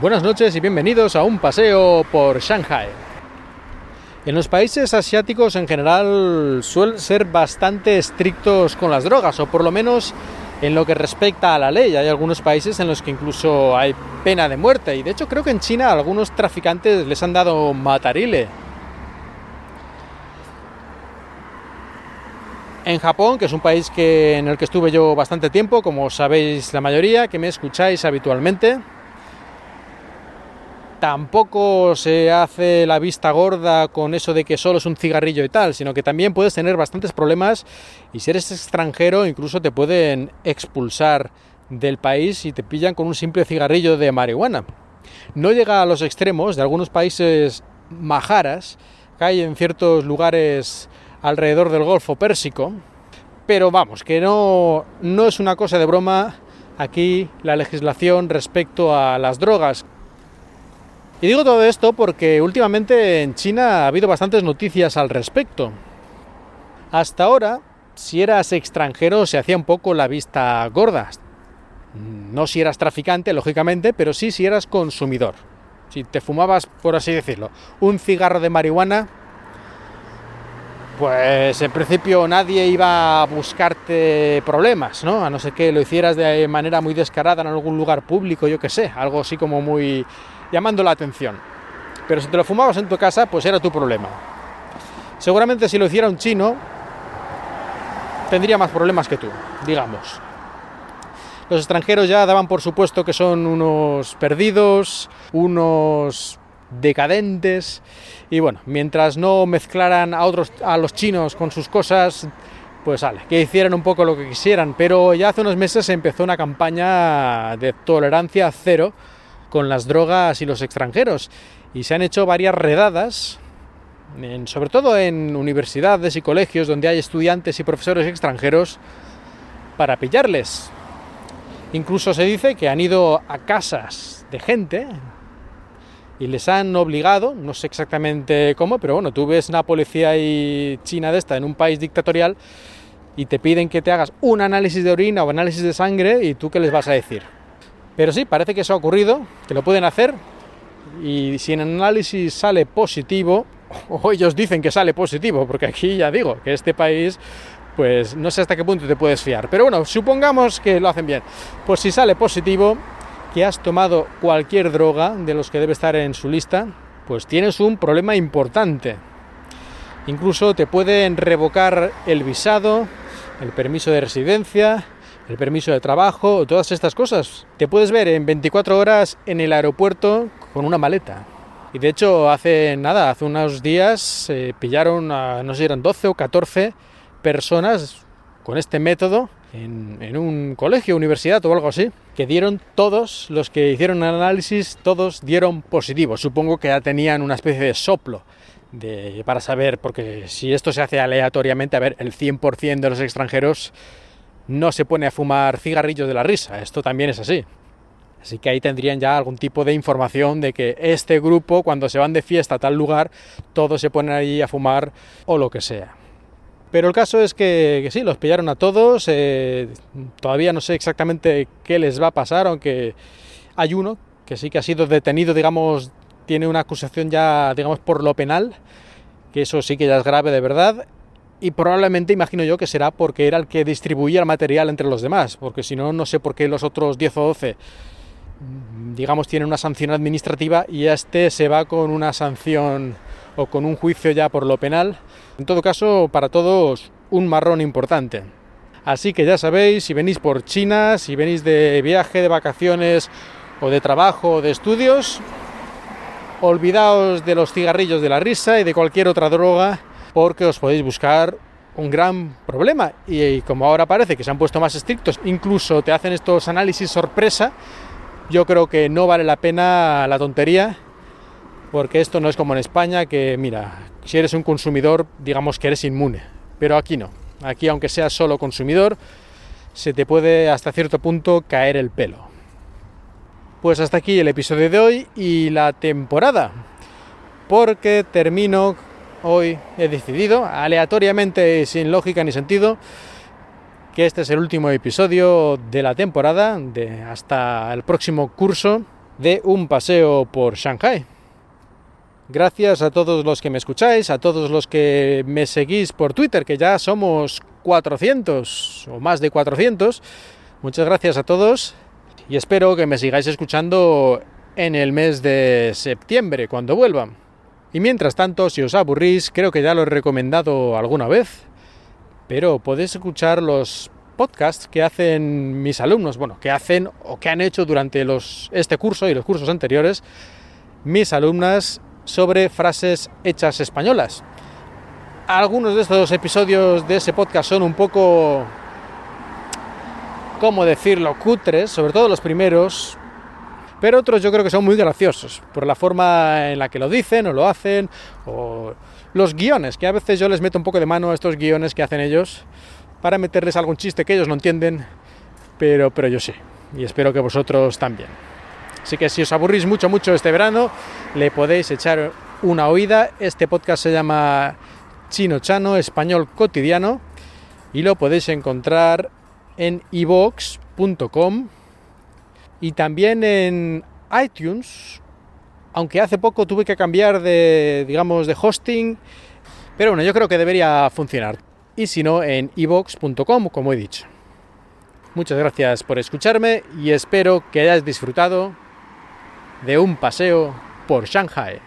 Buenas noches y bienvenidos a un paseo por Shanghai. En los países asiáticos en general suelen ser bastante estrictos con las drogas, o por lo menos en lo que respecta a la ley. Hay algunos países en los que incluso hay pena de muerte, y de hecho creo que en China a algunos traficantes les han dado matarile. En Japón, que es un país que, en el que estuve yo bastante tiempo, como sabéis la mayoría, que me escucháis habitualmente, tampoco se hace la vista gorda con eso de que solo es un cigarrillo y tal, sino que también puedes tener bastantes problemas y si eres extranjero incluso te pueden expulsar del país y te pillan con un simple cigarrillo de marihuana. No llega a los extremos de algunos países majaras que hay en ciertos lugares alrededor del Golfo Pérsico, pero vamos, que no, no es una cosa de broma aquí la legislación respecto a las drogas. Y digo todo esto porque últimamente en China ha habido bastantes noticias al respecto. Hasta ahora, si eras extranjero se hacía un poco la vista gorda. No si eras traficante, lógicamente, pero sí si eras consumidor. Si te fumabas, por así decirlo, un cigarro de marihuana, pues en principio nadie iba a buscarte problemas, ¿no? A no ser que lo hicieras de manera muy descarada en algún lugar público, yo qué sé, algo así como muy llamando la atención. Pero si te lo fumabas en tu casa, pues era tu problema. Seguramente si lo hiciera un chino, tendría más problemas que tú, digamos. Los extranjeros ya daban por supuesto que son unos perdidos, unos decadentes y bueno, mientras no mezclaran a otros a los chinos con sus cosas, pues sale, que hicieran un poco lo que quisieran, pero ya hace unos meses se empezó una campaña de tolerancia cero con las drogas y los extranjeros. Y se han hecho varias redadas, sobre todo en universidades y colegios donde hay estudiantes y profesores extranjeros, para pillarles. Incluso se dice que han ido a casas de gente y les han obligado, no sé exactamente cómo, pero bueno, tú ves una policía china de esta en un país dictatorial y te piden que te hagas un análisis de orina o análisis de sangre y tú qué les vas a decir. Pero sí, parece que eso ha ocurrido, que lo pueden hacer y si en análisis sale positivo, o ellos dicen que sale positivo, porque aquí ya digo que este país, pues no sé hasta qué punto te puedes fiar. Pero bueno, supongamos que lo hacen bien. Pues si sale positivo, que has tomado cualquier droga de los que debe estar en su lista, pues tienes un problema importante. Incluso te pueden revocar el visado, el permiso de residencia, el permiso de trabajo, todas estas cosas. Te puedes ver en 24 horas en el aeropuerto con una maleta. Y de hecho, hace nada, hace unos días se pillaron a, no sé si eran 12 o 14 personas con este método en, en, un colegio, universidad o algo así, que dieron todos, los que hicieron el análisis, todos dieron positivo. Supongo que ya tenían una especie de soplo de, para saber, porque si esto se hace aleatoriamente, a ver, el 100% de los extranjeros no se pone a fumar cigarrillos de la risa, esto también es así. Así que ahí tendrían ya algún tipo de información de que este grupo, cuando se van de fiesta a tal lugar, todos se ponen ahí a fumar o lo que sea. Pero el caso es que, sí, los pillaron a todos. Eh, todavía no sé exactamente qué les va a pasar, aunque hay uno que sí que ha sido detenido, digamos, tiene una acusación ya, digamos, por lo penal, que eso sí que ya es grave de verdad y probablemente imagino yo que será porque era el que distribuía el material entre los demás, porque si no, no sé por qué los otros 10 o 12, mm, digamos, tienen una sanción administrativa y este se va con una sanción o con un juicio ya por lo penal. En todo caso, para todos, un marrón importante. Así que ya sabéis, si venís por China, si venís de viaje, de vacaciones o de trabajo de estudios, olvidaos de los cigarrillos de la risa y de cualquier otra droga porque os podéis buscar un gran problema y, como ahora parece que se han puesto más estrictos, incluso te hacen estos análisis sorpresa, yo creo que no vale la pena la tontería porque esto no es como en España que mira, si eres un consumidor digamos que eres inmune, pero aquí no, aquí aunque seas solo consumidor se te puede hasta cierto punto caer el pelo. Pues hasta aquí el episodio de hoy y la temporada, porque termino hoy he decidido, aleatoriamente, sin lógica ni sentido, que este es el último episodio de la temporada, de hasta el próximo curso de un paseo por Shanghai. Gracias a todos los que me escucháis, a todos los que me seguís por Twitter, que ya somos 400 o más de 400. Muchas gracias a todos y espero que me sigáis escuchando en el mes de septiembre, cuando vuelva. Y mientras tanto, si os aburrís, creo que ya lo he recomendado alguna vez, pero podéis escuchar los podcasts que hacen mis alumnos, bueno, que hacen o que han hecho durante los, este curso y los cursos anteriores, mis alumnas sobre frases hechas españolas. Algunos de estos episodios de ese podcast son un poco, ¿cómo decirlo?, cutres, sobre todo los primeros, pero otros yo creo que son muy graciosos, por la forma en la que lo dicen o lo hacen, o los guiones, que a veces yo les meto un poco de mano a estos guiones que hacen ellos, para meterles algún chiste que ellos no entienden, pero, pero yo sí, y espero que vosotros también. Así que si os aburrís mucho, mucho este verano, le podéis echar una oída. Este podcast se llama Chino Chano, Español Cotidiano, y lo podéis encontrar en ivox.com y también en iTunes, aunque hace poco tuve que cambiar de, digamos, de hosting, pero bueno, yo creo que debería funcionar. Y si no, en ivox.com, como he dicho. Muchas gracias por escucharme y espero que hayáis disfrutado de un paseo por Shanghai.